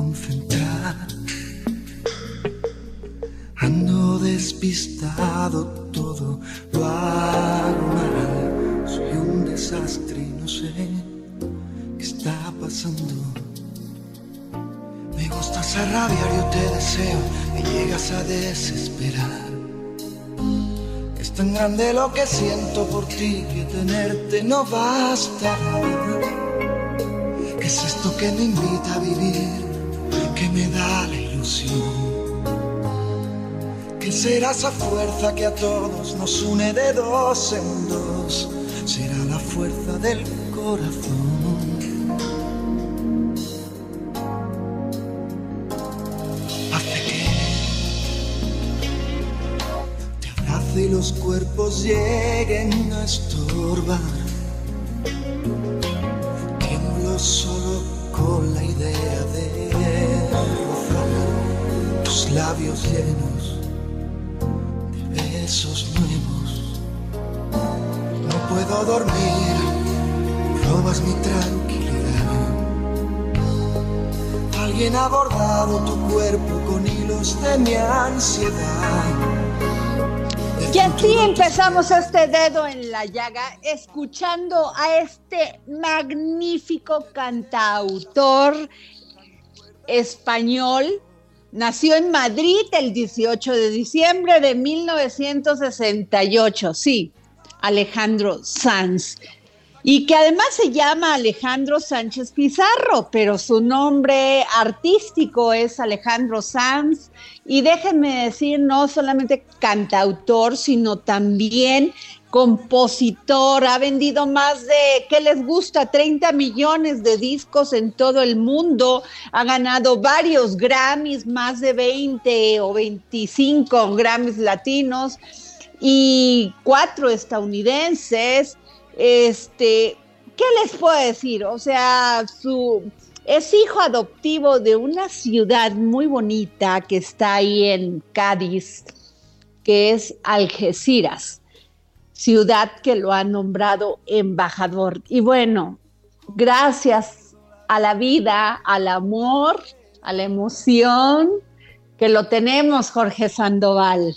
concentrar. Ando despistado, todo lo hago mal. Soy un desastre y no sé qué está pasando. Me gustas a rabiar, yo te deseo, me llegas a desesperar. Es tan grande lo que siento por ti que tenerte no basta. ¿Qué es esto que me invita a vivir? Que me da la ilusión. ¿Qué será esa fuerza que a todos nos une de dos en dos? Será la fuerza del corazón. Hace que te abrace y los cuerpos lleguen a estorbar. Llenos de besos nuevos. No puedo dormir, robas mi tranquilidad. Alguien ha bordado tu cuerpo con hilos de mi ansiedad. Y así empezamos este dedo en la llaga, escuchando a este magnífico cantautor español. Nació en Madrid el 18 de diciembre de 1968, sí, Alejandro Sanz. Y que además se llama Alejandro Sánchez Pizarro, pero su nombre artístico es Alejandro Sanz. Y déjenme decir, no solamente cantautor, sino también compositor. Ha vendido más de, ¿qué les gusta? 30 millones de discos en todo el mundo. Ha ganado varios Grammys, más de 20 o 25 Grammys latinos y cuatro estadounidenses. Este, ¿qué les puedo decir? O sea, su es hijo adoptivo de una ciudad muy bonita que está ahí en Cádiz, que es Algeciras, ciudad que lo ha nombrado embajador. Y bueno, gracias a la vida, al amor, a la emoción, que lo tenemos, Jorge Sandoval.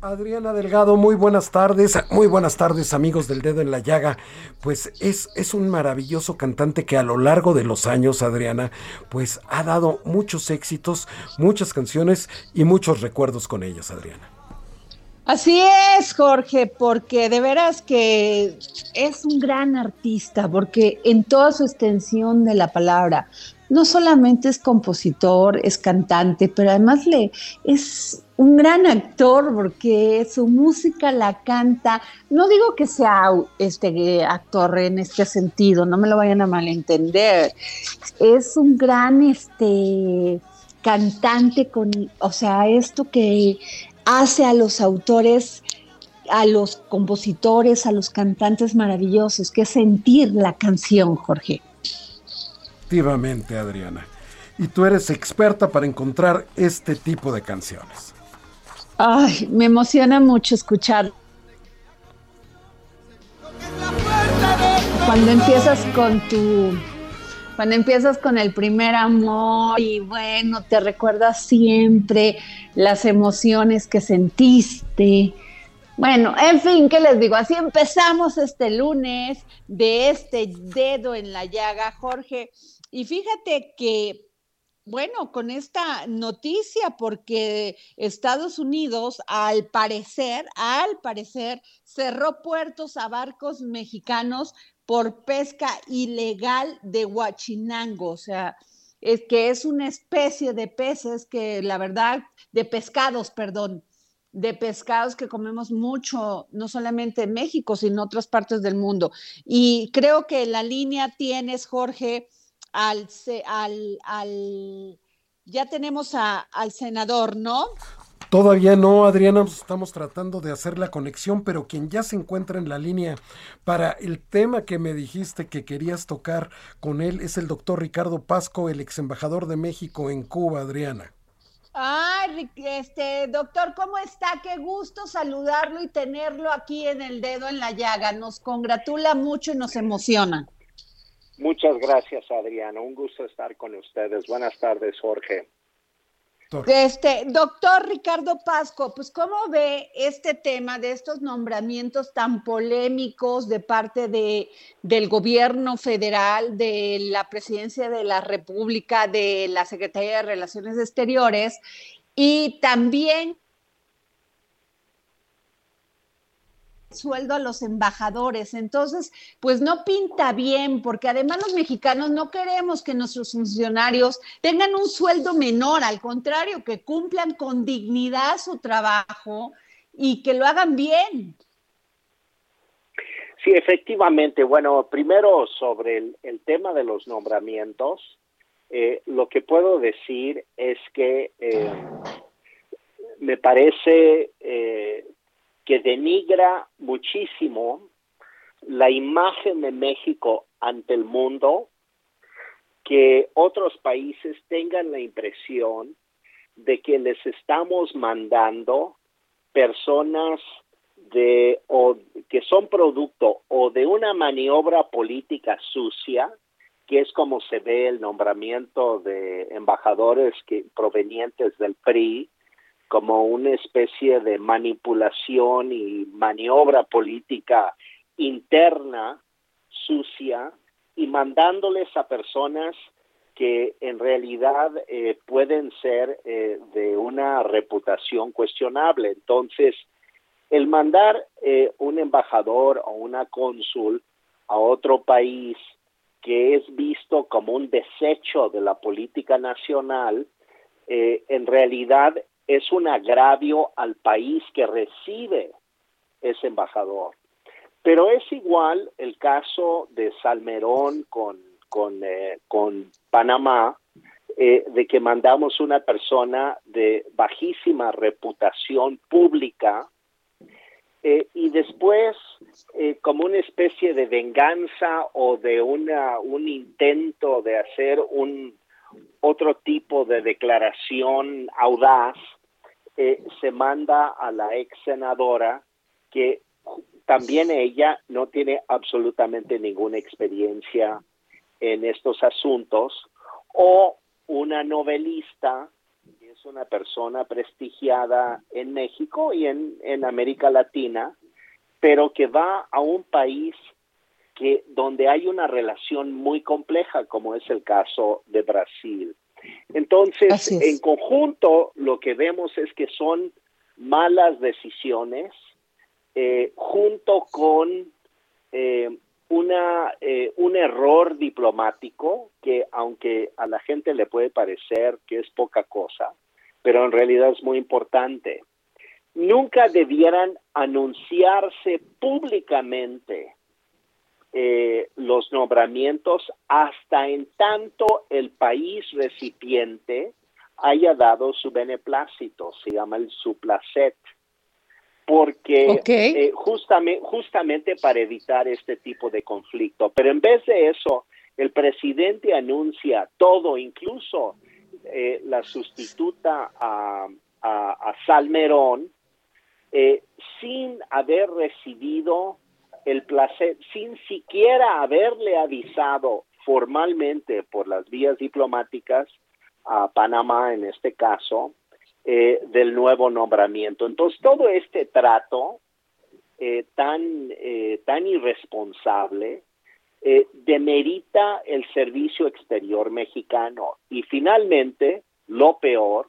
Adriana Delgado, muy buenas tardes, muy buenas tardes amigos del dedo en la llaga. Pues es, es un maravilloso cantante que a lo largo de los años, Adriana, pues ha dado muchos éxitos, muchas canciones y muchos recuerdos con ellas, Adriana. Así es, Jorge, porque de veras que es un gran artista, porque en toda su extensión de la palabra, no solamente es compositor, es cantante, pero además le es un gran actor porque su música la canta. No digo que sea este actor en este sentido, no me lo vayan a malentender. Es un gran este cantante con, o sea, esto que hace a los autores a los compositores, a los cantantes maravillosos, que es sentir la canción, Jorge. Efectivamente, Adriana. y tú eres experta para encontrar este tipo de canciones. Ay, me emociona mucho escuchar. Cuando empiezas con tu cuando empiezas con el primer amor y bueno, te recuerdas siempre las emociones que sentiste. Bueno, en fin, ¿qué les digo? Así empezamos este lunes de este dedo en la llaga, Jorge. Y fíjate que bueno, con esta noticia, porque Estados Unidos, al parecer, al parecer, cerró puertos a barcos mexicanos por pesca ilegal de huachinango, o sea, es que es una especie de peces que la verdad, de pescados, perdón, de pescados que comemos mucho, no solamente en México, sino en otras partes del mundo. Y creo que la línea tienes, Jorge, al, al, al ya tenemos al senador, ¿no? Todavía no, Adriana, estamos tratando de hacer la conexión, pero quien ya se encuentra en la línea para el tema que me dijiste que querías tocar con él es el doctor Ricardo Pasco, el ex embajador de México en Cuba, Adriana. Ay, este, doctor, ¿cómo está? Qué gusto saludarlo y tenerlo aquí en el dedo en la llaga. Nos congratula mucho y nos emociona. Muchas gracias, Adriana. Un gusto estar con ustedes. Buenas tardes, Jorge. Este, doctor Ricardo Pasco, pues ¿cómo ve este tema de estos nombramientos tan polémicos de parte de, del gobierno federal, de la presidencia de la República, de la Secretaría de Relaciones Exteriores y también sueldo a los embajadores. Entonces, pues no pinta bien, porque además los mexicanos no queremos que nuestros funcionarios tengan un sueldo menor, al contrario, que cumplan con dignidad su trabajo y que lo hagan bien. Sí, efectivamente. Bueno, primero sobre el, tema de los nombramientos, eh, lo que puedo decir es que eh, me parece eh, que denigra muchísimo la imagen de México ante el mundo, que otros países tengan la impresión de que les estamos mandando personas de o que son producto o de una maniobra política sucia, que es como se ve el nombramiento de embajadores que provenientes del PRI, como una especie de manipulación y maniobra política interna sucia y mandándoles a personas que en realidad eh, pueden ser eh, de una reputación cuestionable. Entonces, el mandar eh, un embajador o una cónsul a otro país que es visto como un desecho de la política nacional, en realidad es un agravio al país que recibe ese embajador. Pero es igual el caso de Salmerón con, con, eh, con Panamá, eh, de que mandamos una persona de bajísima reputación pública eh, y después, como una especie de venganza o de una, un intento de hacer un otro tipo de declaración audaz, eh, se manda a la ex senadora que también ella no tiene absolutamente ninguna experiencia en estos asuntos o una novelista que es una persona prestigiada en México y en, en América Latina, pero que va a un país que donde hay una relación muy compleja, como es el caso de Brasil. Entonces, en conjunto, lo que vemos es que son malas decisiones eh, junto con eh, una, eh, un error diplomático que aunque a la gente le puede parecer que es poca cosa, pero en realidad es muy importante. Nunca debieran anunciarse públicamente eh, los nombramientos hasta en tanto el país recipiente haya dado su beneplácito, se llama el suplacet, porque eh, justamente, justamente para evitar este tipo de conflicto. Pero en vez de eso, el presidente anuncia todo, incluso eh, la sustituta a, a, Salmerón eh, sin haber recibido el placer, sin siquiera haberle avisado formalmente por las vías diplomáticas a Panamá en este caso eh, del nuevo nombramiento. Entonces todo este trato tan, tan irresponsable demerita el servicio exterior mexicano y finalmente, lo peor,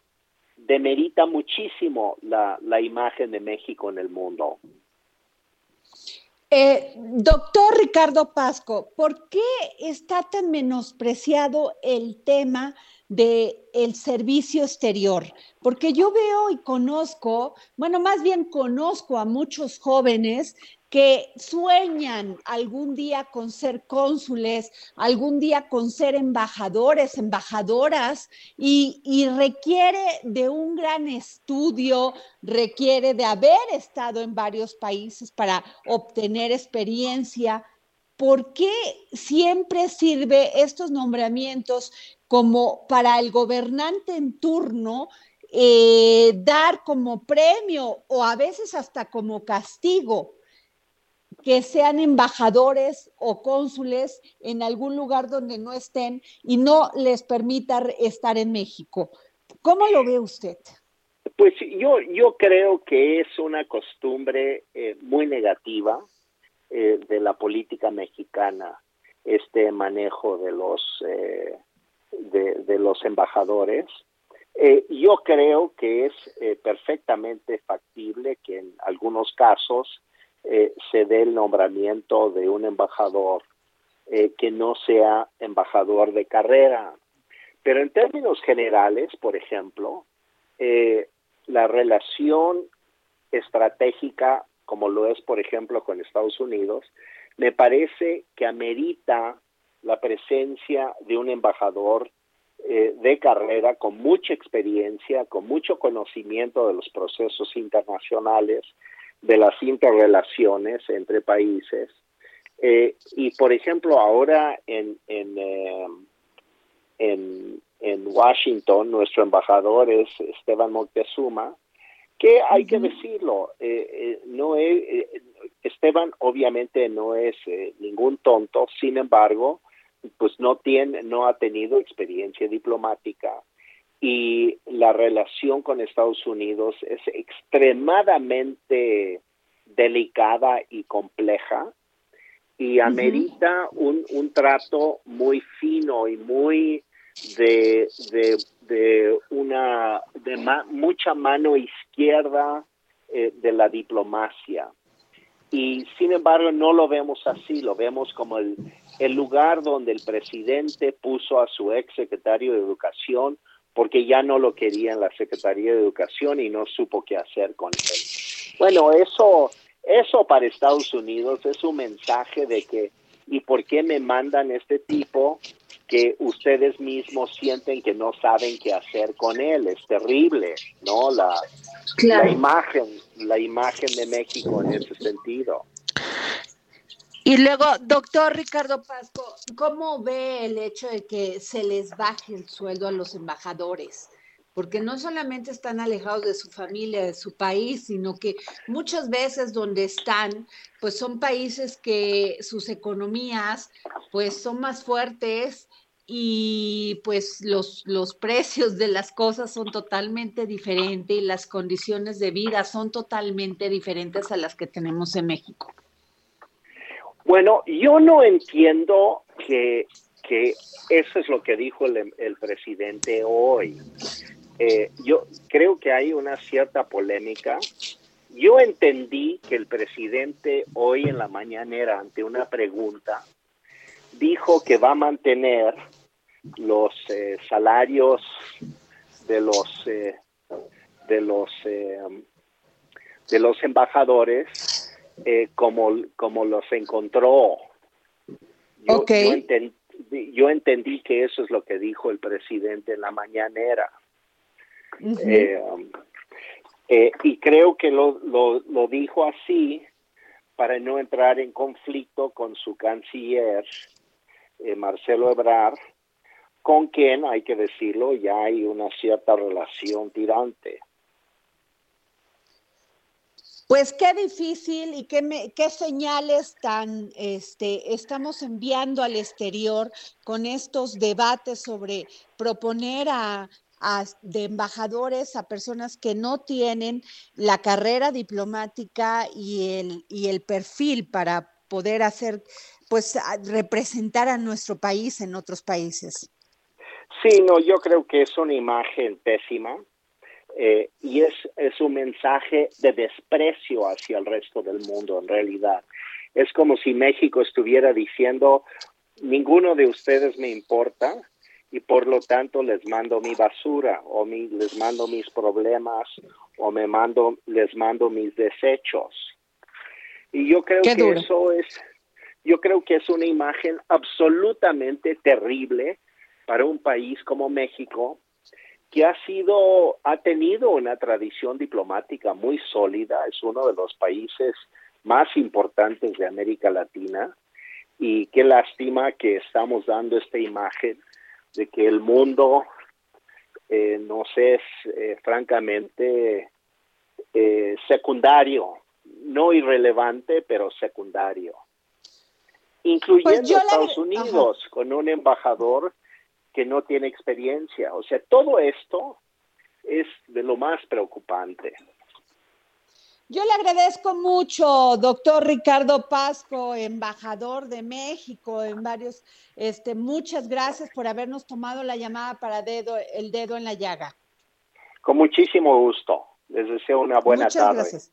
demerita muchísimo la, la imagen de México en el mundo. Eh, doctor Ricardo Pasco, ¿por qué está tan menospreciado el tema del el servicio exterior? Porque yo veo y conozco, bueno, más bien conozco a muchos jóvenes que sueñan algún día con ser cónsules, algún día con ser embajadores, embajadoras, y, requiere de un gran estudio, requiere de haber estado en varios países para obtener experiencia. ¿Por qué siempre sirve estos nombramientos como para el gobernante en turno eh, dar como premio o a veces hasta como castigo? Que sean embajadores o cónsules en algún lugar donde no estén y no les permita estar en México. ¿Cómo lo ve usted? Pues yo, yo creo que es una costumbre eh, muy negativa eh, de la política mexicana, este manejo de los, eh, de, los embajadores. yo creo que es perfectamente factible que en algunos casos eh, se dé el nombramiento de un embajador eh, que no sea embajador de carrera. Pero en términos generales, por ejemplo, eh, la relación estratégica, como lo es, por ejemplo, con Estados Unidos, me parece que amerita la presencia de un embajador de carrera con mucha experiencia, con mucho conocimiento de los procesos internacionales, de las interrelaciones entre países. Eh, y por ejemplo, ahora en, en, eh, en, Washington, nuestro embajador es Esteban Moctezuma, que hay que decirlo, eh, no es, Esteban obviamente no es ningún tonto, sin embargo, pues no tiene, no ha tenido experiencia diplomática y la relación con Estados Unidos es extremadamente delicada y compleja y amerita un, un, trato muy fino y muy de, de, una de mucha mano izquierda eh, de la diplomacia. Y sin embargo no lo vemos así, lo vemos como el, el lugar donde el presidente puso a su ex secretario de Educación porque ya no lo quería en la Secretaría de Educación y no supo qué hacer con él. Bueno, eso, eso para Estados Unidos es un mensaje de que, ¿y por qué me mandan este tipo que ustedes mismos sienten que no saben qué hacer con él? Es terrible, ¿no? La, la imagen, la imagen de México en ese sentido. Y luego, doctor Ricardo Pasco, ¿cómo ve el hecho de que se les baje el sueldo a los embajadores? Porque no solamente están alejados de su familia, de su país, sino que muchas veces donde están, pues son países que sus economías, pues son más fuertes y pues los, los precios de las cosas son totalmente diferentes y las condiciones de vida son totalmente diferentes a las que tenemos en México. Bueno, yo no entiendo que, eso es lo que dijo el, presidente hoy. Eh, yo creo que hay una cierta polémica. Yo entendí que el presidente hoy en la mañanera, ante una pregunta, dijo que va a mantener los eh, salarios de los eh, de los de los embajadores eh, como, como los encontró. Yo, yo, entendí, que eso es lo que dijo el presidente en la mañanera. Eh, eh, y creo que lo, lo, lo dijo así para no entrar en conflicto con su canciller, Marcelo Ebrard, con quien, hay que decirlo, ya hay una cierta relación tirante. Pues qué difícil y qué, qué señales tan este, estamos enviando al exterior con estos debates sobre proponer a, de embajadores a personas que no tienen la carrera diplomática y el, y el perfil para poder hacer, pues, representar a nuestro país en otros países. Sí, no, yo creo que es una imagen pésima eh, y es, es un mensaje de desprecio hacia el resto del mundo en realidad. Es como si México estuviera diciendo, ninguno de ustedes me importa y por lo tanto les mando mi basura o mi, les mando mis problemas o me mando, les mando mis desechos. Y yo creo que eso es, yo creo que es una imagen absolutamente terrible para un país como México, que ha sido, ha tenido una tradición diplomática muy sólida, es uno de los países más importantes de América Latina y qué lástima que estamos dando esta imagen de que el mundo eh, nos es eh, francamente eh, secundario, no irrelevante, pero secundario, incluyendo pues Estados Unidos, con un embajador que no tiene experiencia. O sea, todo esto es de lo más preocupante. Yo le agradezco mucho, doctor Ricardo Pasco, embajador de México en varios, este, muchas gracias por habernos tomado la llamada para dedo, el dedo en la llaga. Con muchísimo gusto. Les deseo una buena muchas tarde. Gracias.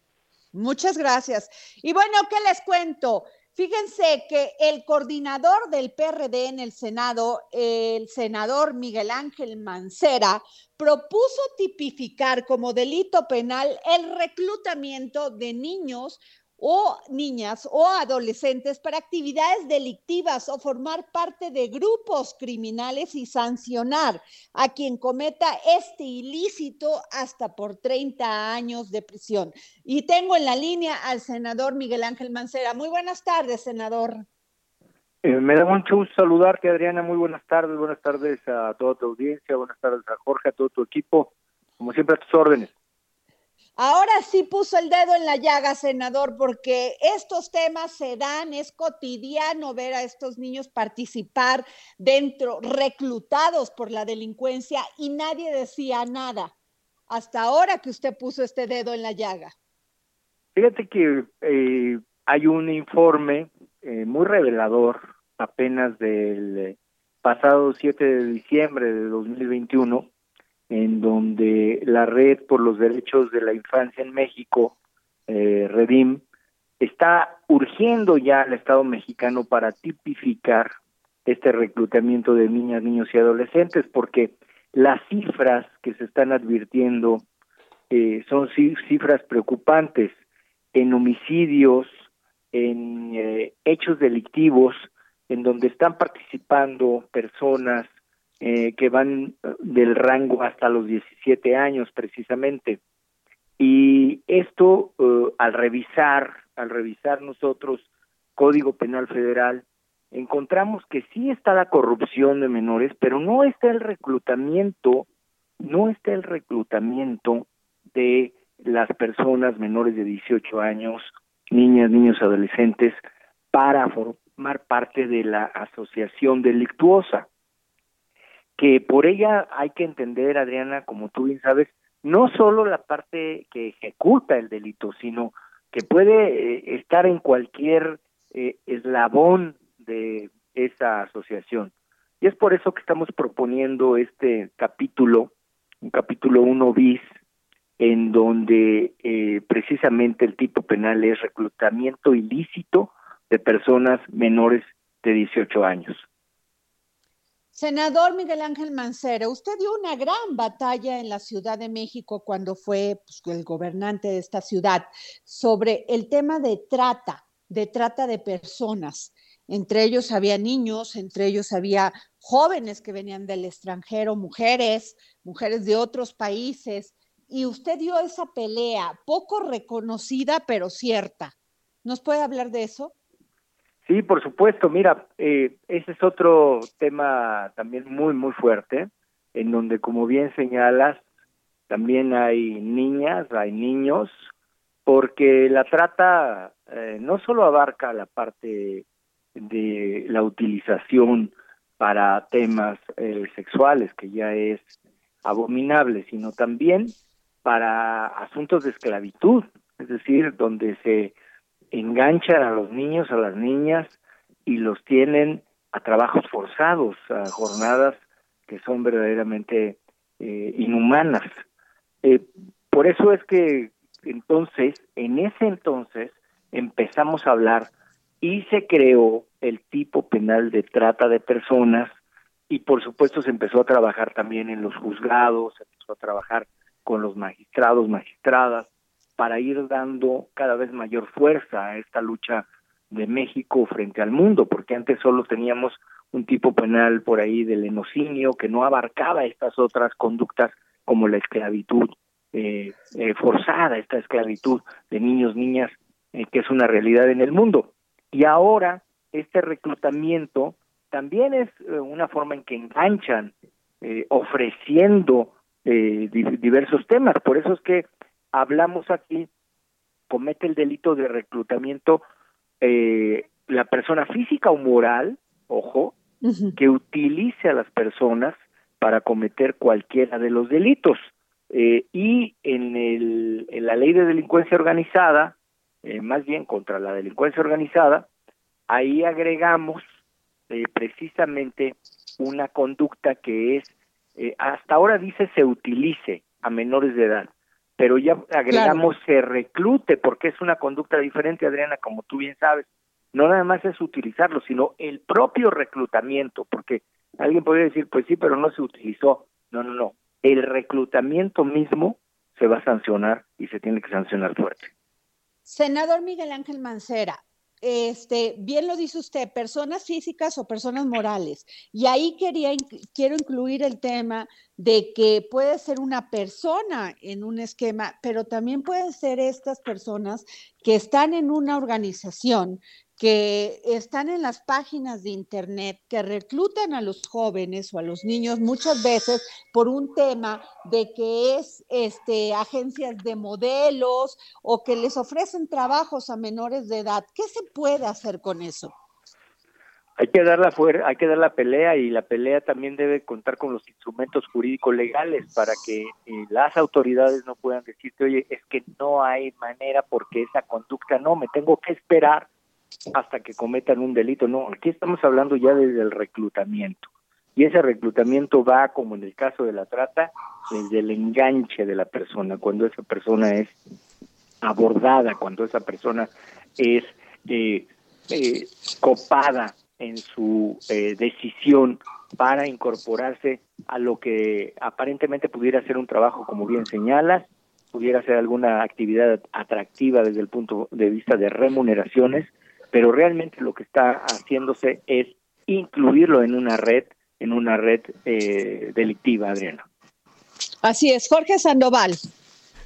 Muchas gracias. Y bueno, ¿qué les cuento? Fíjense que el coordinador del PRD en el Senado, el senador Miguel Ángel Mancera, propuso tipificar como delito penal el reclutamiento de niños o niñas o adolescentes para actividades delictivas o formar parte de grupos criminales y sancionar a quien cometa este ilícito hasta por 30 años de prisión. Y tengo en la línea al senador Miguel Ángel Mancera. Muy buenas tardes, senador. Eh, me da mucho gusto saludarte, Adriana. Muy buenas tardes. Buenas tardes a toda tu audiencia. Buenas tardes a Jorge, a todo tu equipo. Como siempre, a tus órdenes. Ahora sí puso el dedo en la llaga, senador, porque estos temas se dan, es cotidiano ver a estos niños participar dentro, reclutados por la delincuencia y nadie decía nada. Hasta ahora que usted puso este dedo en la llaga. Fíjate que eh, hay un informe eh, muy revelador apenas del eh, pasado 7 de diciembre de 2021 en donde la Red por los Derechos de la Infancia en México, eh, Redim, está urgiendo ya al Estado mexicano para tipificar este reclutamiento de niñas, niños y adolescentes, porque las cifras que se están advirtiendo eh, son cifras preocupantes. En homicidios, en eh, hechos delictivos, en donde están participando personas eh, que van eh, del rango hasta los 17 años precisamente. Y esto eh, al revisar, al revisar nosotros Código Penal Federal, encontramos que sí está la corrupción de menores, pero no está el reclutamiento, no está el reclutamiento de las personas menores de 18 años, niñas, niños, adolescentes, para formar parte de la asociación delictuosa que por ella hay que entender, Adriana, como tú bien sabes, no solo la parte que ejecuta el delito, sino que puede eh, estar en cualquier eh, eslabón de esa asociación. Y es por eso que estamos proponiendo este capítulo, un capítulo 1 bis, en donde eh, precisamente el tipo penal es reclutamiento ilícito de personas menores de 18 años. Senador Miguel Ángel Mancera, usted dio una gran batalla en la Ciudad de México cuando fue pues, el gobernante de esta ciudad sobre el tema de trata, de trata de personas. Entre ellos había niños, entre ellos había jóvenes que venían del extranjero, mujeres, mujeres de otros países. Y usted dio esa pelea, poco reconocida, pero cierta. ¿Nos puede hablar de eso? Sí, por supuesto. Mira, eh, ese es otro tema también muy, muy fuerte, en donde, como bien señalas, también hay niñas, hay niños, porque la trata eh, no solo abarca la parte de la utilización para temas eh, sexuales, que ya es abominable, sino también para asuntos de esclavitud, es decir, donde se enganchan a los niños, a las niñas y los tienen a trabajos forzados, a jornadas que son verdaderamente eh, inhumanas. Eh, por eso es que entonces, en ese entonces, empezamos a hablar y se creó el tipo penal de trata de personas y por supuesto se empezó a trabajar también en los juzgados, se empezó a trabajar con los magistrados, magistradas, para ir dando cada vez mayor fuerza a esta lucha de México frente al mundo, porque antes solo teníamos un tipo penal por ahí del enocinio que no abarcaba estas otras conductas como la esclavitud eh, eh, forzada, esta esclavitud de niños, niñas, eh, que es una realidad en el mundo. Y ahora este reclutamiento también es una forma en que enganchan ofreciendo diversos temas. Por eso es que hablamos aquí, comete el delito de reclutamiento la persona física o moral, ojo, que utilice a las personas para cometer cualquiera de los delitos. Eh, y en, el, en la ley de delincuencia organizada, eh, más bien contra la delincuencia organizada, ahí agregamos eh, precisamente una conducta que es, hasta ahora dice se utilice a menores de edad, pero ya agregamos se reclute porque es una conducta diferente, Adriana, como tú bien sabes. No nada más es utilizarlo, sino el propio reclutamiento, porque alguien podría decir, pues sí, pero no se utilizó. No, no, no el reclutamiento mismo se va a sancionar y se tiene que sancionar fuerte. Senador Miguel Ángel Mancera, este, bien lo dice usted, personas físicas o personas morales. Y ahí quería, quiero incluir el tema de que puede ser una persona en un esquema, pero también pueden ser estas personas que están en una organización que están en las páginas de internet, que reclutan a los jóvenes o a los niños muchas veces por un tema de que es este agencias de modelos o que les ofrecen trabajos a menores de edad. ¿Qué se puede hacer con eso? Hay que dar la hay que dar la pelea y la pelea también debe contar con los instrumentos jurídicos legales para que eh, las autoridades no puedan decirte, oye, es que no hay manera porque esa conducta no, me tengo que esperar hasta que cometan un delito. No, aquí estamos hablando ya desde el reclutamiento. Y ese reclutamiento va, como en el caso de la trata, desde el enganche de la persona, cuando esa persona es abordada, cuando esa persona es eh, eh, copada en su eh, decisión para incorporarse a lo que aparentemente pudiera ser un trabajo, como bien señalas, pudiera ser alguna actividad atractiva desde el punto de vista de remuneraciones, pero realmente lo que está haciéndose es incluirlo en una red, en una red eh, delictiva, Adriana. Así es, Jorge Sandoval.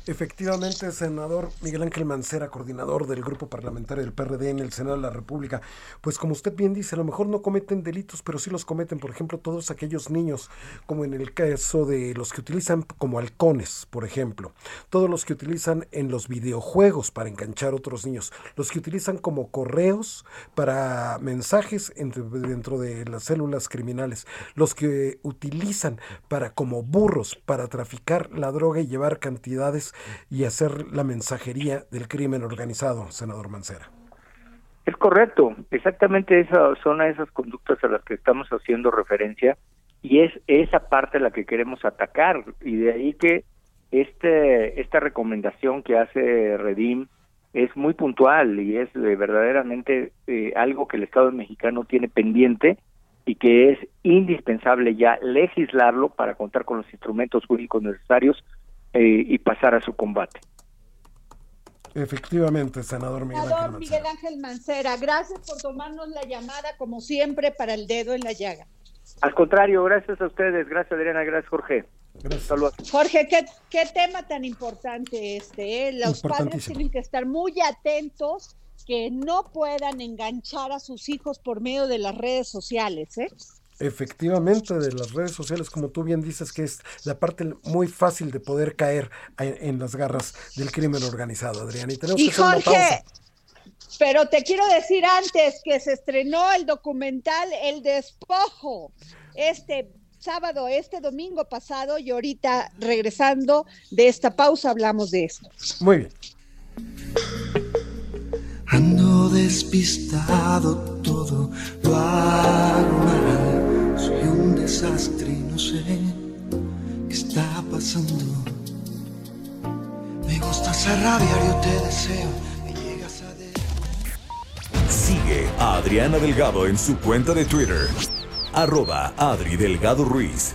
Efectivamente, senador Miguel Ángel Mancera, coordinador del grupo parlamentario del PRD en el Senado de la República, pues como usted bien dice, a lo mejor no cometen delitos, pero sí los cometen, por ejemplo, todos aquellos niños, como en el caso de los que utilizan como halcones, por ejemplo, todos los que utilizan en los videojuegos para enganchar a otros niños, los que utilizan como correos para mensajes dentro de las células criminales, los que utilizan para como burros para traficar la droga y llevar cantidades y hacer la mensajería del crimen organizado, senador Mancera. Es correcto, exactamente esas son esas conductas a las que estamos haciendo referencia y es esa parte la que queremos atacar y de ahí que este esta recomendación que hace Redim es muy puntual y es verdaderamente eh, algo que el Estado mexicano tiene pendiente y que es indispensable ya legislarlo para contar con los instrumentos jurídicos necesarios eh, y pasar a su combate. Efectivamente, senador Miguel, senador Miguel Ángel Mancera, gracias por tomarnos la llamada como siempre para el dedo en la llaga. Al contrario, gracias a ustedes, gracias Adriana, gracias Jorge. Gracias. Jorge, ¿qué, ¿qué, tema tan importante este. Eh? Los padres tienen que estar muy atentos que no puedan enganchar a sus hijos por medio de las redes sociales. ¿eh? Efectivamente, de las redes sociales, como tú bien dices, que es la parte muy fácil de poder caer en, las garras del crimen organizado, Adrián. Y tenemos que Jorge, pero te quiero decir antes que se estrenó el documental El Despojo este sábado, este domingo pasado, y ahorita regresando de esta pausa hablamos de esto. Muy bien. Ando despistado, todo lo hago desastre y no sé qué está pasando. Me gusta ser rabiar, yo te deseo Sigue a Adriana Delgado en su cuenta de Twitter, arroba Adri Delgado Ruiz.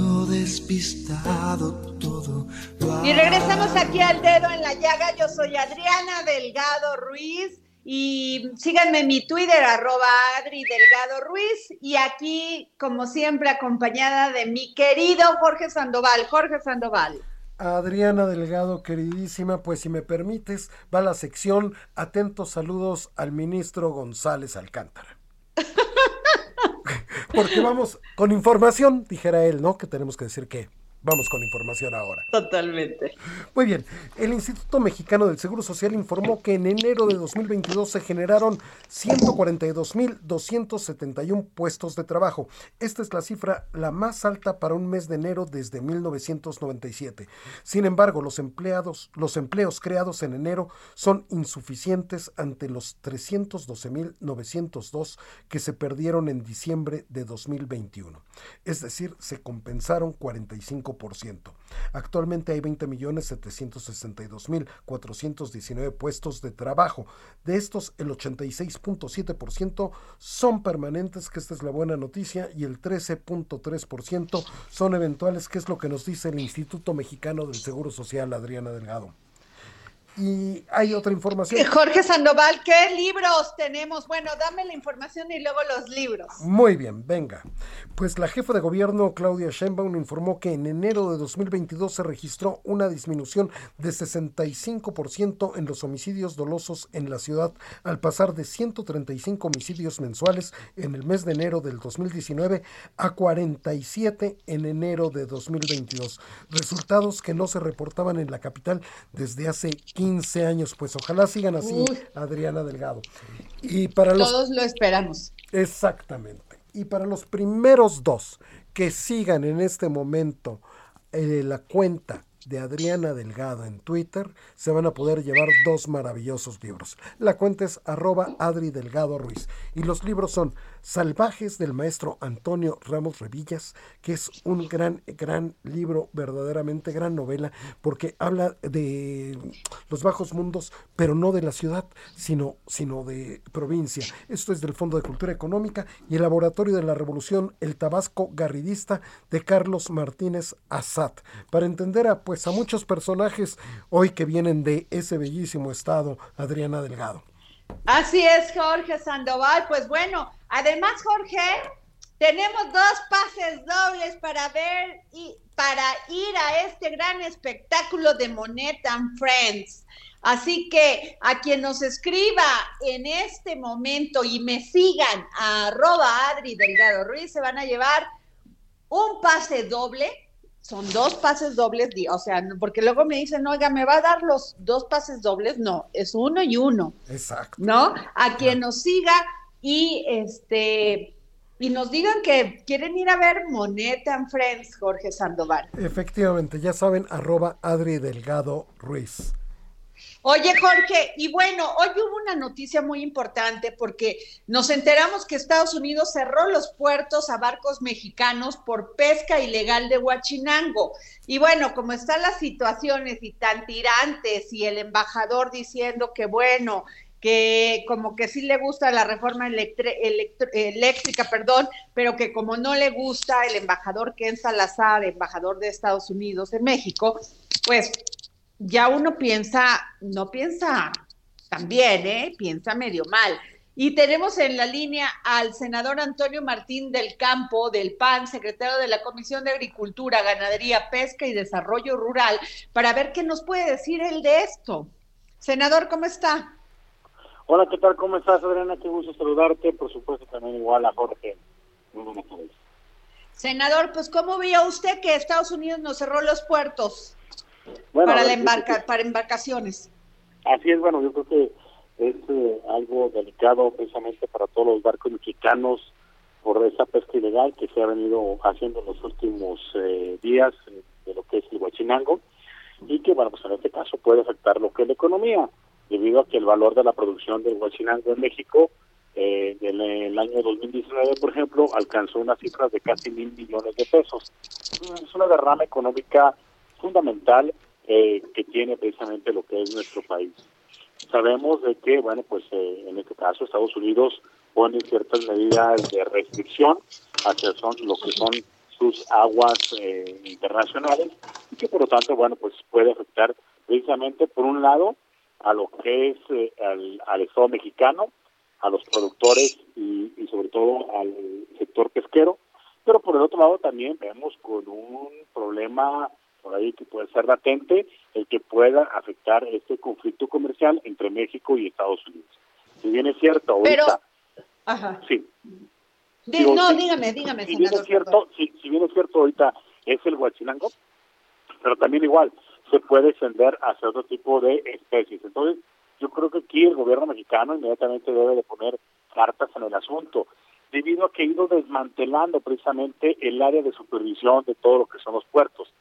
despistado todo. Y regresamos aquí al dedo en la llaga. Yo soy Adriana Delgado Ruiz. Y síganme en mi Twitter, arroba Adri Delgado Ruiz. Y aquí, como siempre, acompañada de mi querido Jorge Sandoval. Jorge Sandoval. Adriana Delgado, queridísima, pues si me permites, va la sección Atentos saludos al ministro González Alcántara. Porque vamos con información, dijera él, ¿no? Que tenemos que decir que Vamos con información ahora. Totalmente. Muy bien, el Instituto Mexicano del Seguro Social informó que en enero de 2022 se generaron 142.271 puestos de trabajo. Esta es la cifra la más alta para un mes de enero desde 1997. Sin embargo, los empleados, los empleos creados en enero son insuficientes ante los 312.902 que se perdieron en diciembre de 2021. Es decir, se compensaron 45 Actualmente hay 20.762.419 puestos de trabajo. De estos, el 86.7% son permanentes, que esta es la buena noticia, y el 13.3% son eventuales, que es lo que nos dice el Instituto Mexicano del Seguro Social, Adriana Delgado. Y hay otra información. Jorge Sandoval, ¿qué libros tenemos? Bueno, dame la información y luego los libros. Muy bien, venga. Pues la jefa de gobierno, Claudia Sheinbaum, informó que en enero de 2022 se registró una disminución de 65% en los homicidios dolosos en la ciudad, al pasar de 135 homicidios mensuales en el mes de enero del 2019 a 47 en enero de 2022. Resultados que no se reportaban en la capital desde hace 15 años. Pues ojalá sigan así, Adriana Delgado. Y para los... Todos lo esperamos. Exactamente. Y para los primeros dos que sigan en este momento eh, la cuenta de Adriana Delgado en Twitter, se van a poder llevar dos maravillosos libros. La cuenta es arroba Adri Delgado Ruiz. Y los libros son Salvajes del maestro Antonio Ramos Revillas, que es un gran, gran libro, verdaderamente gran novela, porque habla de los bajos mundos, pero no de la ciudad, sino, sino de provincia. Esto es del Fondo de Cultura Económica y el Laboratorio de la Revolución, el Tabasco Garridista de Carlos Martínez Azad. Para entender a, pues, a muchos personajes hoy que vienen de ese bellísimo estado, Adriana Delgado. Así es, Jorge Sandoval. Pues bueno, además, Jorge, tenemos dos pases dobles para ver y para ir a este gran espectáculo de Monet and Friends. Así que a quien nos escriba en este momento y me sigan a arroba Adri Delgado Ruiz, se van a llevar un pase doble son dos pases dobles, o sea, porque luego me dicen, oiga, ¿me va a dar los dos pases dobles? No, es uno y uno. Exacto. ¿No? A quien nos siga y este y nos digan que quieren ir a ver Monet and Friends, Jorge Sandoval. Efectivamente, ya saben, arroba Adri Delgado Ruiz. Oye, Jorge, y bueno, hoy hubo una noticia muy importante porque nos enteramos que Estados Unidos cerró los puertos a barcos mexicanos por pesca ilegal de Huachinango. Y bueno, como están las situaciones y tan tirantes y el embajador diciendo que bueno, que como que sí le gusta la reforma eléctrica, perdón, pero que como no le gusta el embajador Ken Salazar, embajador de Estados Unidos en México, pues ya uno piensa, no piensa tan bien, ¿eh? piensa medio mal. Y tenemos en la línea al senador Antonio Martín del Campo, del PAN, secretario de la Comisión de Agricultura, Ganadería, Pesca y Desarrollo Rural, para ver qué nos puede decir él de esto. Senador, ¿cómo está? Hola, ¿qué tal? ¿Cómo estás, Adriana? Qué gusto saludarte. Por supuesto, también igual a Jorge. Senador, pues, ¿cómo vio usted que Estados Unidos nos cerró los puertos? Para, la embarca, para embarcaciones. Así es, bueno, yo creo que es eh, algo delicado precisamente para todos los barcos mexicanos por esa pesca ilegal que se ha venido haciendo en los últimos eh, días eh, de lo que es el huachinango y que, bueno, pues en este caso puede afectar lo que es la economía, debido a que el valor de la producción del huachinango en México eh, en el año 2019, por ejemplo, alcanzó unas cifras de casi mil millones de pesos. Es una derrama económica fundamental eh, que tiene precisamente lo que es nuestro país. Sabemos de que, bueno, pues eh, en este caso Estados Unidos pone ciertas medidas de restricción hacia son, lo que son sus aguas eh, internacionales y que por lo tanto, bueno, pues puede afectar precisamente por un lado a lo que es al, al Estado mexicano, a los productores y sobre todo al sector pesquero, pero por el otro lado también vemos con un problema por ahí que puede ser latente el que pueda afectar este conflicto comercial entre México y Estados Unidos. Si bien es cierto, ahorita... Pero, ajá. Sí. no, dígame, dígame, si bien es cierto, si, bien es cierto ahorita es el huachinango, pero también igual se puede extender hacia otro tipo de especies. Entonces, yo creo que aquí el gobierno mexicano inmediatamente debe de poner cartas en el asunto, debido a que ha ido desmantelando precisamente el área de supervisión de todo lo que son los puertos.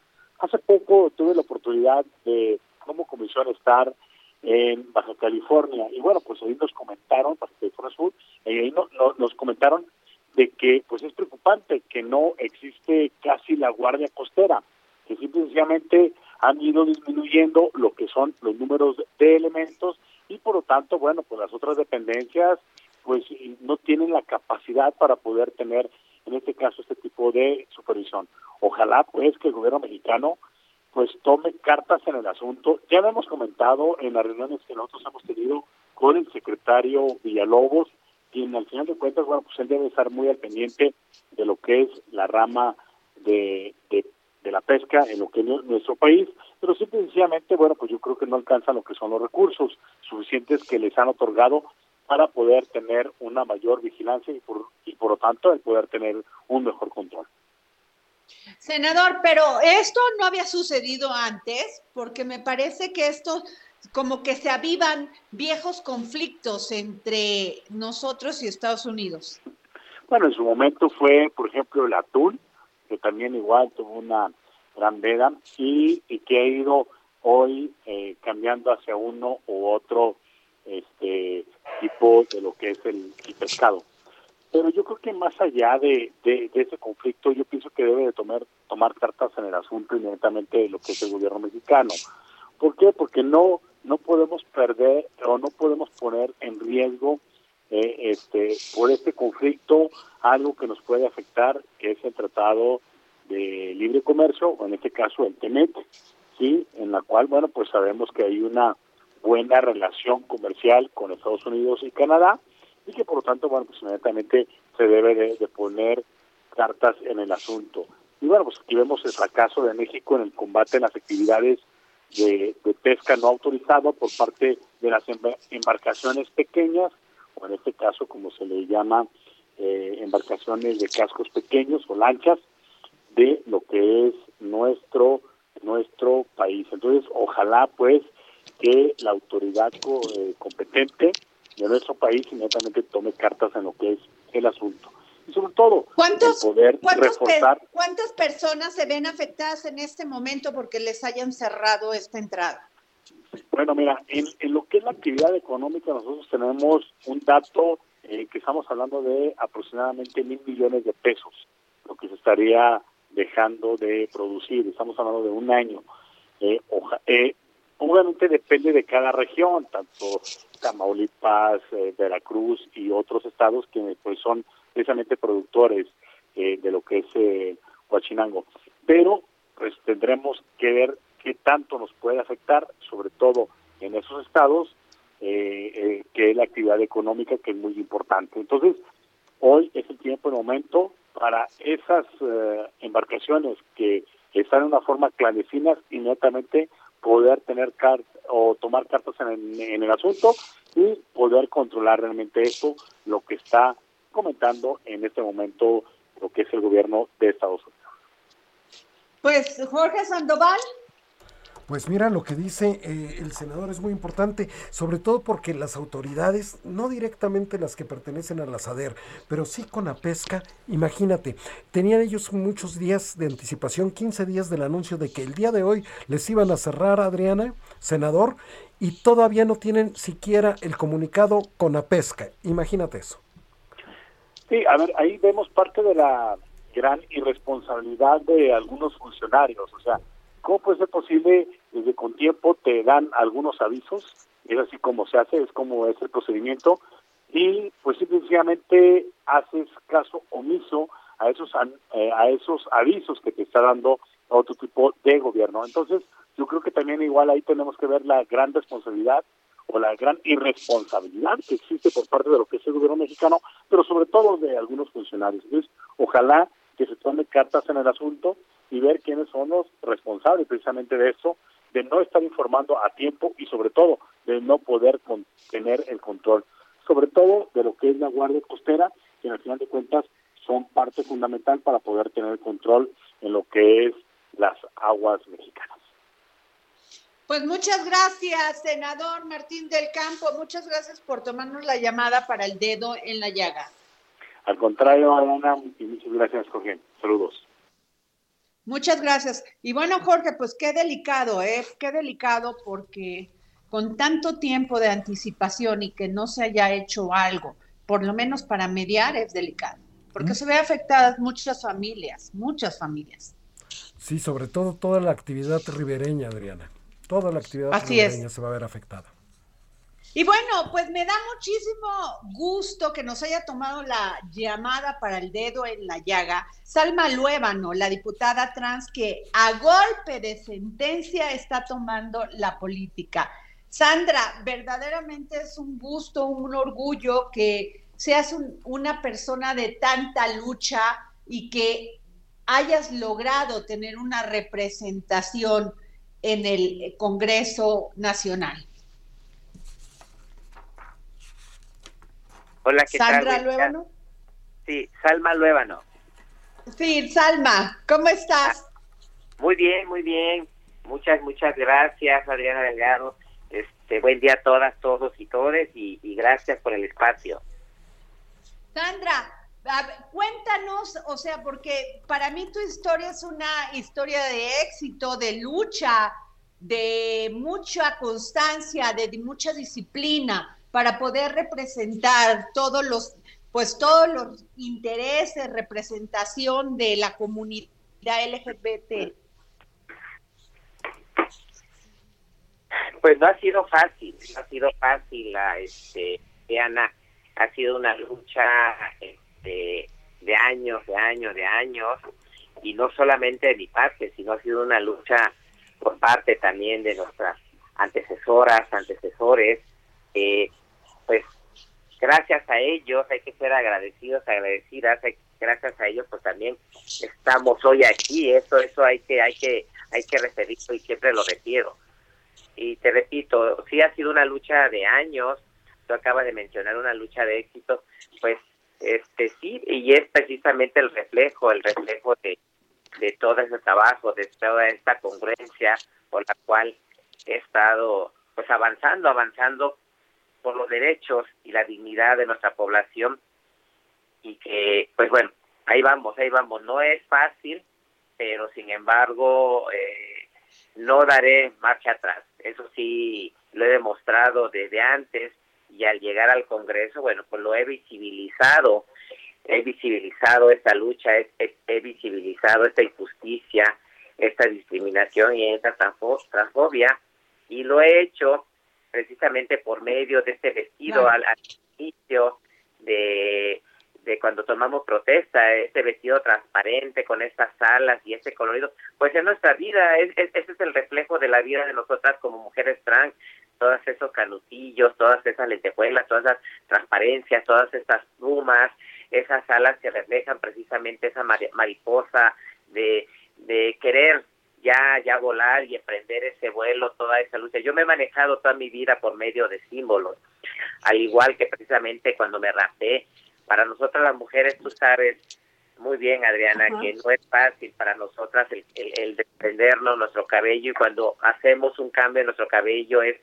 Hace poco tuve la oportunidad de, como comisión, estar en Baja California. Y bueno, pues ahí nos comentaron, Baja California Sur, y ahí nos comentaron de que pues es preocupante que no existe casi la guardia costera, que simplemente han ido disminuyendo lo que son los números de elementos y por lo tanto, bueno, pues las otras dependencias pues no tienen la capacidad para poder tener en este caso este tipo de supervisión. Ojalá pues que el gobierno mexicano pues tome cartas en el asunto. Ya lo hemos comentado en las reuniones que nosotros hemos tenido con el secretario Villalobos, quien al final de cuentas, bueno, pues él debe estar muy al pendiente de lo que es la rama de, de, la pesca en lo que es nuestro país, pero simplemente, sencillamente, bueno, pues yo creo que no alcanzan lo que son los recursos suficientes que les han otorgado para poder tener una mayor vigilancia y por, y por lo tanto el poder tener un mejor control. Senador, pero esto no había sucedido antes, porque me parece que esto como que se avivan viejos conflictos entre nosotros y Estados Unidos. Bueno, en su momento fue, por ejemplo, el atún, que también igual tuvo una Gran Veda y, que ha ido hoy eh, cambiando hacia uno u otro este tipo de lo que es el, pescado. Pero yo creo que más allá de, de, ese conflicto, yo pienso que debe de tomar, tomar cartas en el asunto inmediatamente de lo que es el gobierno mexicano. ¿Por qué? Porque no, no podemos perder o no podemos poner en riesgo eh, este, por este conflicto algo que nos puede afectar, que es el Tratado de Libre Comercio, o en este caso el TEMET, ¿sí? en la cual, bueno, pues sabemos que hay una buena relación comercial con Estados Unidos y Canadá, y que por lo tanto, bueno, pues inmediatamente se debe de, poner cartas en el asunto. Y bueno, pues aquí vemos el fracaso de México en el combate en las actividades de, pesca no autorizado por parte de las embarcaciones pequeñas o en este caso como se le llama eh, embarcaciones de cascos pequeños o lanchas de lo que es nuestro nuestro país. Entonces, ojalá pues que la autoridad eh, competente de nuestro país inmediatamente tome cartas en lo que es el asunto. Y sobre todo, ¿Cuántos, poder reforzar... ¿Cuántas personas se ven afectadas en este momento porque les hayan cerrado esta entrada? Bueno, mira, en, lo que es la actividad económica, nosotros tenemos un dato eh, que estamos hablando de aproximadamente mil millones de pesos, lo que se estaría dejando de producir. Estamos hablando de un año. Eh, eh, obviamente depende de cada región, tanto Tamaulipas, Veracruz y otros estados que pues son precisamente productores de lo que es Huachinango. Pero pues tendremos que ver qué tanto nos puede afectar, sobre todo en esos estados, eh, eh, que es la actividad económica, que es muy importante. Entonces, hoy es el tiempo, el momento para esas eh, embarcaciones que están en una forma clandestina, inmediatamente poder tener cartas o tomar cartas en, en el asunto y poder controlar realmente esto, lo que está comentando en este momento lo que es el gobierno de Estados Unidos. Pues Jorge Sandoval, pues mira, lo que dice eh, el senador es muy importante, sobre todo porque las autoridades, no directamente las que pertenecen a la SADER, pero sí con la pesca, imagínate, tenían ellos muchos días de anticipación, 15 días del anuncio de que el día de hoy les iban a cerrar, Adriana, senador, y todavía no tienen siquiera el comunicado con la pesca. Imagínate eso. Sí, a ver, ahí vemos parte de la gran irresponsabilidad de algunos funcionarios, o sea, ¿Cómo puede ser posible desde con tiempo te dan algunos avisos? Es así como se hace, es como es el procedimiento y pues simplemente haces caso omiso a esos eh, a esos avisos que te está dando otro tipo de gobierno. Entonces, yo creo que también igual ahí tenemos que ver la gran responsabilidad o la gran irresponsabilidad que existe por parte de lo que es el gobierno mexicano, pero sobre todo de algunos funcionarios. Entonces, ojalá que se tome cartas en el asunto y ver quiénes son los responsables precisamente de eso, de no estar informando a tiempo y sobre todo de no poder tener el control, sobre todo de lo que es la Guardia Costera, que al final de cuentas son parte fundamental para poder tener control en lo que es las aguas mexicanas. Pues muchas gracias, senador Martín del Campo. Muchas gracias por tomarnos la llamada para el dedo en la llaga. Al contrario, Ana, y muchas gracias, Jorge. Saludos. Muchas gracias. Y bueno, Jorge, pues qué delicado, ¿eh? Qué delicado porque con tanto tiempo de anticipación y que no se haya hecho algo, por lo menos para mediar, es delicado. Porque se ve afectadas muchas familias, muchas familias. Sí, sobre todo toda la actividad ribereña, Adriana. Toda la actividad ribereña se va a ver afectada. Y bueno, pues me da muchísimo gusto que nos haya tomado la llamada para el dedo en la llaga Salma Luébano, la diputada trans que a golpe de sentencia está tomando la política. Sandra, verdaderamente es un gusto, un orgullo que seas una persona de tanta lucha y que hayas logrado tener una representación en el Congreso Nacional. Hola, ¿qué Sandra Luébano. Sí, Salma Luébano. Sí, Salma, ¿cómo estás? Muy bien, muy bien. Muchas, muchas gracias, Adriana Delgado. Este, buen día a todas, todos y todes y, gracias por el espacio. Sandra, cuéntanos, o sea, porque para mí tu historia es una historia de éxito, de lucha, de mucha constancia, de, mucha disciplina para poder representar todos los, pues todos los intereses, representación de la comunidad LGBT. Pues no ha sido fácil, no ha sido fácil, la, este, Diana, ha sido una lucha este, de años, de años, de años, y no solamente de mi parte, sino ha sido una lucha por parte también de nuestras antecesoras, antecesores, eh, pues gracias a ellos hay que ser agradecidos, agradecidas, gracias a ellos pues también estamos hoy aquí, eso eso hay que hay que hay que referirlo y siempre lo refiero. Y te repito, sí ha sido una lucha de años, tú acabas de mencionar una lucha de éxito, pues este sí, y es precisamente el reflejo, el reflejo de, de todo ese trabajo, de toda esta congruencia por la cual he estado pues avanzando, avanzando por los derechos y la dignidad de nuestra población y que pues bueno, ahí vamos, ahí vamos, no es fácil, pero sin embargo eh, no daré marcha atrás, eso sí lo he demostrado desde antes y al llegar al Congreso, bueno, pues lo he visibilizado. He visibilizado esta lucha, he, visibilizado esta injusticia, esta discriminación y esta transfobia, y lo he hecho precisamente por medio de este vestido al, inicio de, de cuando tomamos protesta, este vestido transparente con estas alas y este colorido, pues en nuestra vida, es, ese es el reflejo de la vida de nosotras como mujeres trans, todos esos canutillos, todas esas lentejuelas, todas esas transparencias, todas estas plumas, esas alas que reflejan precisamente esa mariposa de, de querer ya, ya volar y emprender ese vuelo, toda esa lucha. Yo me he manejado toda mi vida por medio de símbolos, al igual que precisamente cuando me rapé. Para nosotras las mujeres, tú sabes muy bien, Adriana, que no es fácil para nosotras el, el, el desprendernos nuestro cabello y cuando hacemos un cambio en nuestro cabello es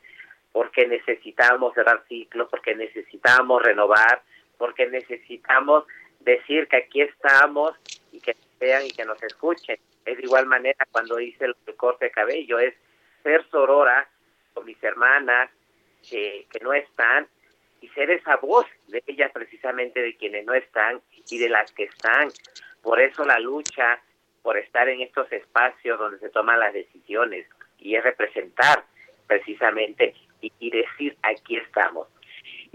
porque necesitamos cerrar ciclos, porque necesitamos renovar, porque necesitamos decir que aquí estamos y que vean y que nos escuchen. Es de igual manera cuando hice el, corte de cabello, es ser sorora con mis hermanas que, que no están y ser esa voz de ellas precisamente de quienes no están y de las que están. Por eso la lucha por estar en estos espacios donde se toman las decisiones y es representar precisamente y, decir aquí estamos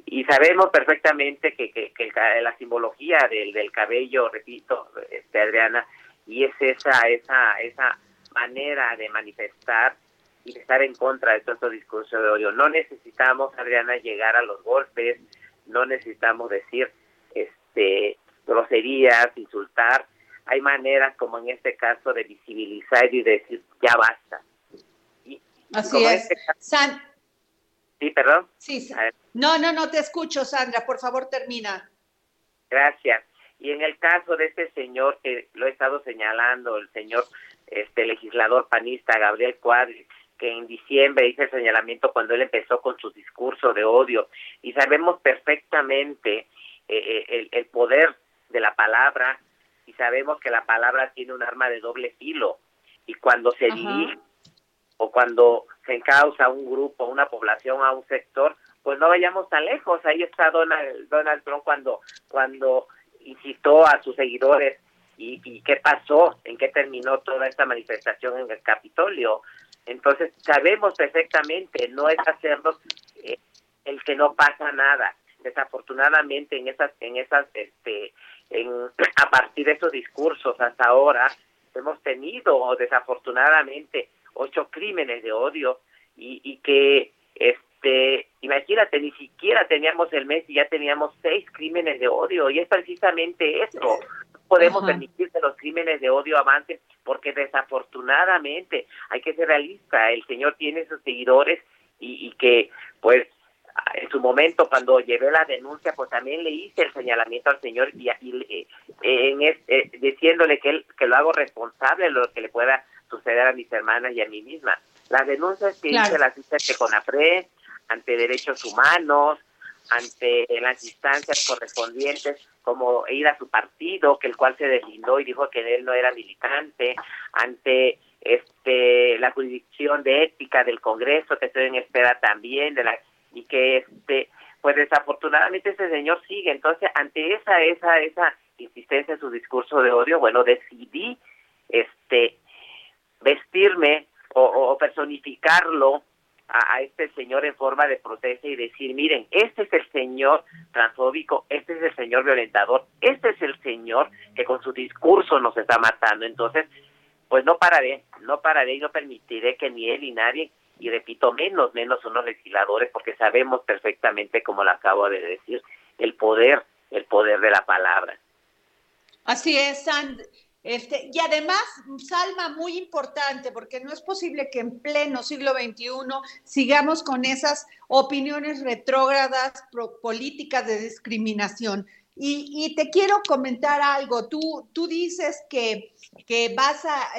y sabemos perfectamente que, que, la simbología del, del cabello, repito, este, Adriana, y es esa, esa, esa manera de manifestar y de estar en contra de todo este discurso de odio. No necesitamos, Adriana, llegar a los golpes, no necesitamos decir este groserías, insultar. Hay maneras, como en este caso, de visibilizar y decir, ya basta. Así es. Este Sí, perdón. Sí, no, no, no te escucho, Sandra. Por favor, termina. Gracias. Y en el caso de este señor que lo he estado señalando, el señor este legislador panista Gabriel Cuadri, que en diciembre hizo el señalamiento cuando él empezó con su discurso de odio, y sabemos perfectamente eh, eh, el, el, poder de la palabra, y sabemos que la palabra tiene un arma de doble filo, y cuando se dirige o cuando se encausa un grupo, una población, a un sector, pues no vayamos tan lejos. Ahí está Donald, Donald Trump cuando, cuando incitó a sus seguidores y, y qué pasó, en qué terminó toda esta manifestación en el Capitolio. Entonces sabemos perfectamente, no es hacernos eh, el que no pasa nada. Desafortunadamente en esas, en esas, este, en, a partir de esos discursos hasta ahora hemos tenido desafortunadamente ocho crímenes de odio y, y que este imagínate ni siquiera teníamos el mes y ya teníamos seis crímenes de odio y es precisamente eso no podemos permitir que los crímenes de odio avancen porque desafortunadamente hay que ser realista el señor tiene sus seguidores y, y que pues en su momento cuando llevé la denuncia pues también le hice el señalamiento al señor y, y en eh, diciéndole que él que lo hago responsable de lo que le pueda suceder a mis hermanas y a mí misma. Las denuncias que hice las hice ante CONAPRE, ante derechos humanos, ante las instancias correspondientes, como ir a su partido, que el cual se deslindó y dijo que él no era militante, ante este la jurisdicción de ética del Congreso, que estoy en espera también, de la y que este pues desafortunadamente ese señor sigue. Entonces, ante esa esa esa insistencia en su discurso de odio, bueno, decidí este vestirme o, personificarlo a, este señor en forma de protesta y decir, miren, este es el señor transfóbico, este es el señor violentador, este es el señor que con su discurso nos está matando. Entonces, pues no pararé, no pararé y no permitiré que ni él ni nadie, y repito, menos, menos unos legisladores, porque sabemos perfectamente, como lo acabo de decir, el poder, el poder de la palabra. Así es, Sand. Este, y además, Salma, muy importante, porque no es posible que en pleno siglo XXI sigamos con esas opiniones retrógradas políticas de discriminación. Y, te quiero comentar algo. Tú, tú dices que, que vas a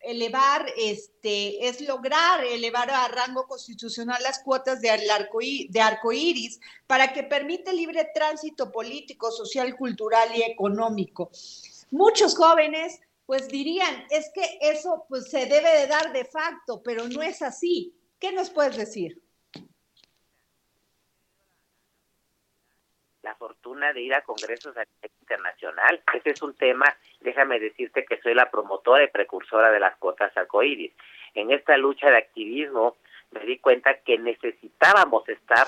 elevar, este, es lograr elevar a rango constitucional las cuotas de, arco, de arcoíris para que permite libre tránsito político, social, cultural y económico muchos jóvenes pues dirían, es que eso pues se debe de dar de facto, pero no es así. ¿Qué nos puedes decir? La fortuna de ir a congresos a nivel internacional. Ese es un tema, déjame decirte que soy la promotora y precursora de las cuotas arcoíris. En esta lucha de activismo me di cuenta que necesitábamos estar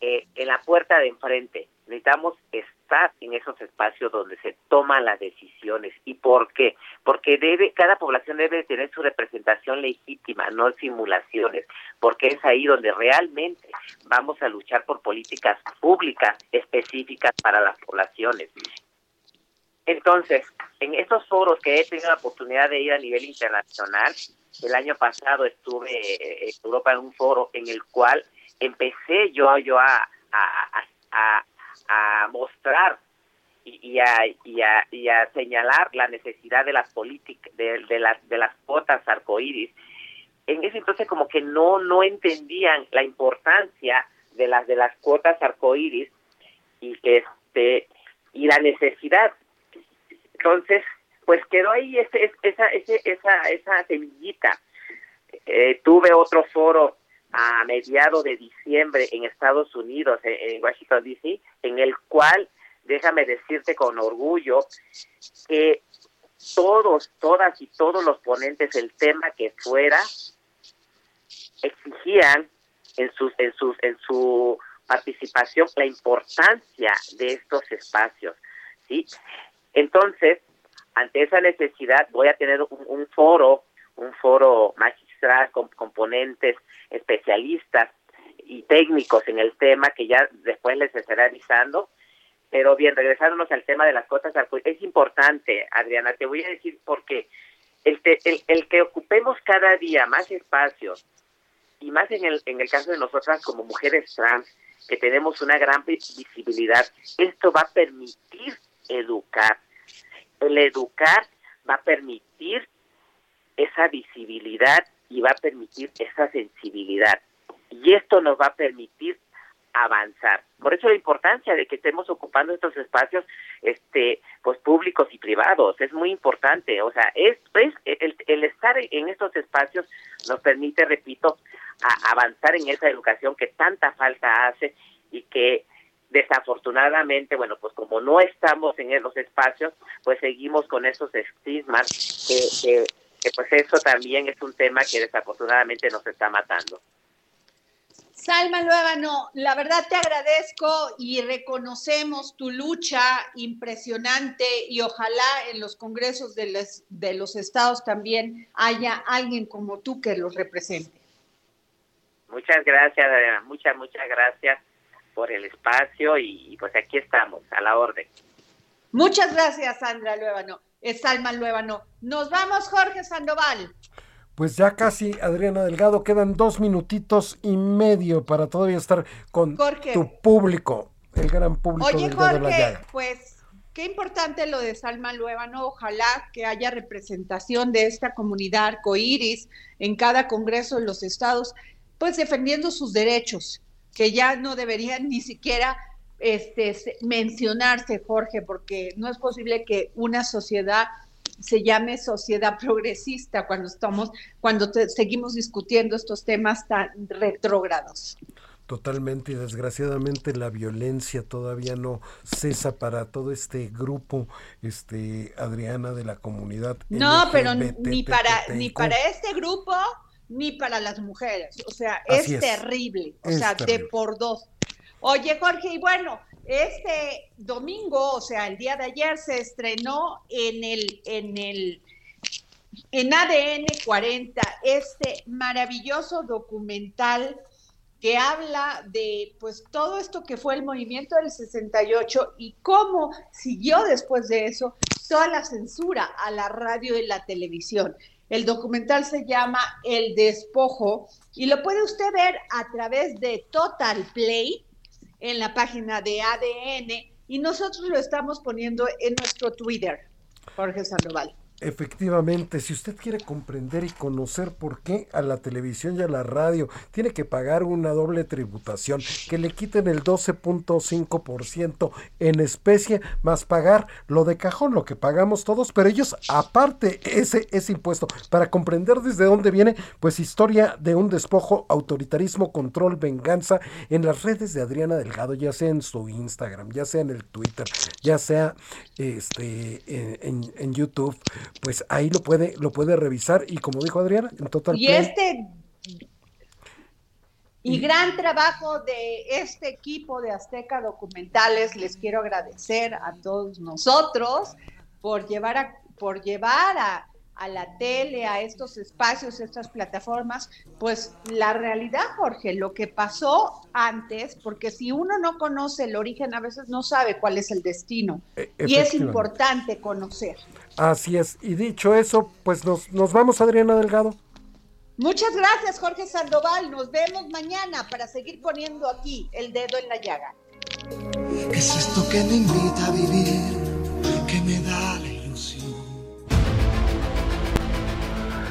eh, en la puerta de enfrente. Necesitamos estar en esos espacios donde se toman las decisiones. ¿Y por qué? Porque debe, cada población debe tener su representación legítima, no simulaciones, porque es ahí donde realmente vamos a luchar por políticas públicas específicas para las poblaciones. Entonces, en estos foros que he tenido la oportunidad de ir a nivel internacional, el año pasado estuve en Europa en un foro en el cual empecé yo, yo a, a, a, mostrar y, a, y, a, y a señalar la necesidad de las políticas, de, de, las, de las cuotas arcoíris, en ese entonces como que no, no entendían la importancia de las de las cuotas arcoíris y este y la necesidad. Entonces, pues quedó ahí ese, esa, ese, esa, esa semillita. Eh, tuve otro foro a mediados de diciembre en Estados Unidos, en, Washington, D.C., en el cual, déjame decirte con orgullo, que todos, todas y todos los ponentes, el tema que fuera, exigían en sus, en sus, en su participación la importancia de estos espacios, ¿sí? Entonces, ante esa necesidad, voy a tener un, un foro, un foro magistral con componentes especialistas y técnicos en el tema que ya después les estaré avisando. Pero bien, regresándonos al tema de las cotas es importante, Adriana, te voy a decir por qué. El, el, el que ocupemos cada día más espacios, y más en el, en el caso de nosotras como mujeres trans, que tenemos una gran visibilidad, esto va a permitir educar. El educar va a permitir esa visibilidad y va a permitir esa sensibilidad. Y esto nos va a permitir avanzar. Por eso la importancia de que estemos ocupando estos espacios este pues públicos y privados es muy importante, o sea, es, el, el, estar en estos espacios nos permite, repito, avanzar en esa educación que tanta falta hace y que desafortunadamente, bueno, pues como no estamos en esos espacios, pues seguimos con esos estigmas que pues eso también es un tema que desafortunadamente nos está matando. Salma no, la verdad te agradezco y reconocemos tu lucha impresionante y ojalá en los congresos de los, de los estados también haya alguien como tú que los represente. Muchas gracias, muchas, muchas gracias por el espacio y pues aquí estamos, a la orden. Muchas gracias, Sandra Luébano es Salma Luébano. Nos vamos, Jorge Sandoval. Pues ya casi, Adriana Delgado, quedan dos minutitos y medio para todavía estar con tu público, el gran público. Oye, Jorge, pues qué importante lo de Salma Luébano. Ojalá que haya representación de esta comunidad arcoíris en cada congreso de los estados, pues defendiendo sus derechos que ya no deberían ni siquiera este, mencionarse, Jorge, porque no es posible que una sociedad se llame sociedad progresista cuando estamos, cuando seguimos discutiendo estos temas tan retrógrados. Totalmente y desgraciadamente la violencia todavía no cesa para todo este grupo, este Adriana de la comunidad. No, pero ni para ni para este grupo ni para las mujeres, o sea, es, terrible, o sea, de por dos. Oye, Jorge, y bueno, este domingo, o sea, el día de ayer se estrenó en el en el en ADN 40 este maravilloso documental que habla de pues todo esto que fue el movimiento del 68 y cómo siguió después de eso toda la censura a la radio y la televisión. El documental se llama El Despojo y lo puede usted ver a través de Total Play en la página de ADN y nosotros lo estamos poniendo en nuestro Twitter, Jorge Sandoval. Efectivamente, si usted quiere comprender y conocer por qué a la televisión y a la radio tiene que pagar una doble tributación, que le quiten el 12.5% en especie, más pagar lo de cajón, lo que pagamos todos, pero ellos aparte ese, ese impuesto, para comprender desde dónde viene, pues historia de un despojo, autoritarismo, control, venganza en las redes de Adriana Delgado, ya sea en su Instagram, ya sea en el Twitter, ya sea este, en, en YouTube pues ahí lo puede, lo puede revisar y como dijo Adriana, en total. Y este y gran trabajo de este equipo de Azteca Documentales, les quiero agradecer a todos nosotros por llevar a, por llevar a, a la tele, a estos espacios, estas plataformas, pues la realidad, Jorge, lo que pasó antes, porque si uno no conoce el origen, a veces no sabe cuál es el destino. E, y es importante conocer. Así es. Y dicho eso, pues nos, nos vamos, Adriana Delgado. Muchas gracias, Jorge Sandoval. Nos vemos mañana para seguir poniendo aquí el dedo en la llaga. Es esto que me invita a vivir,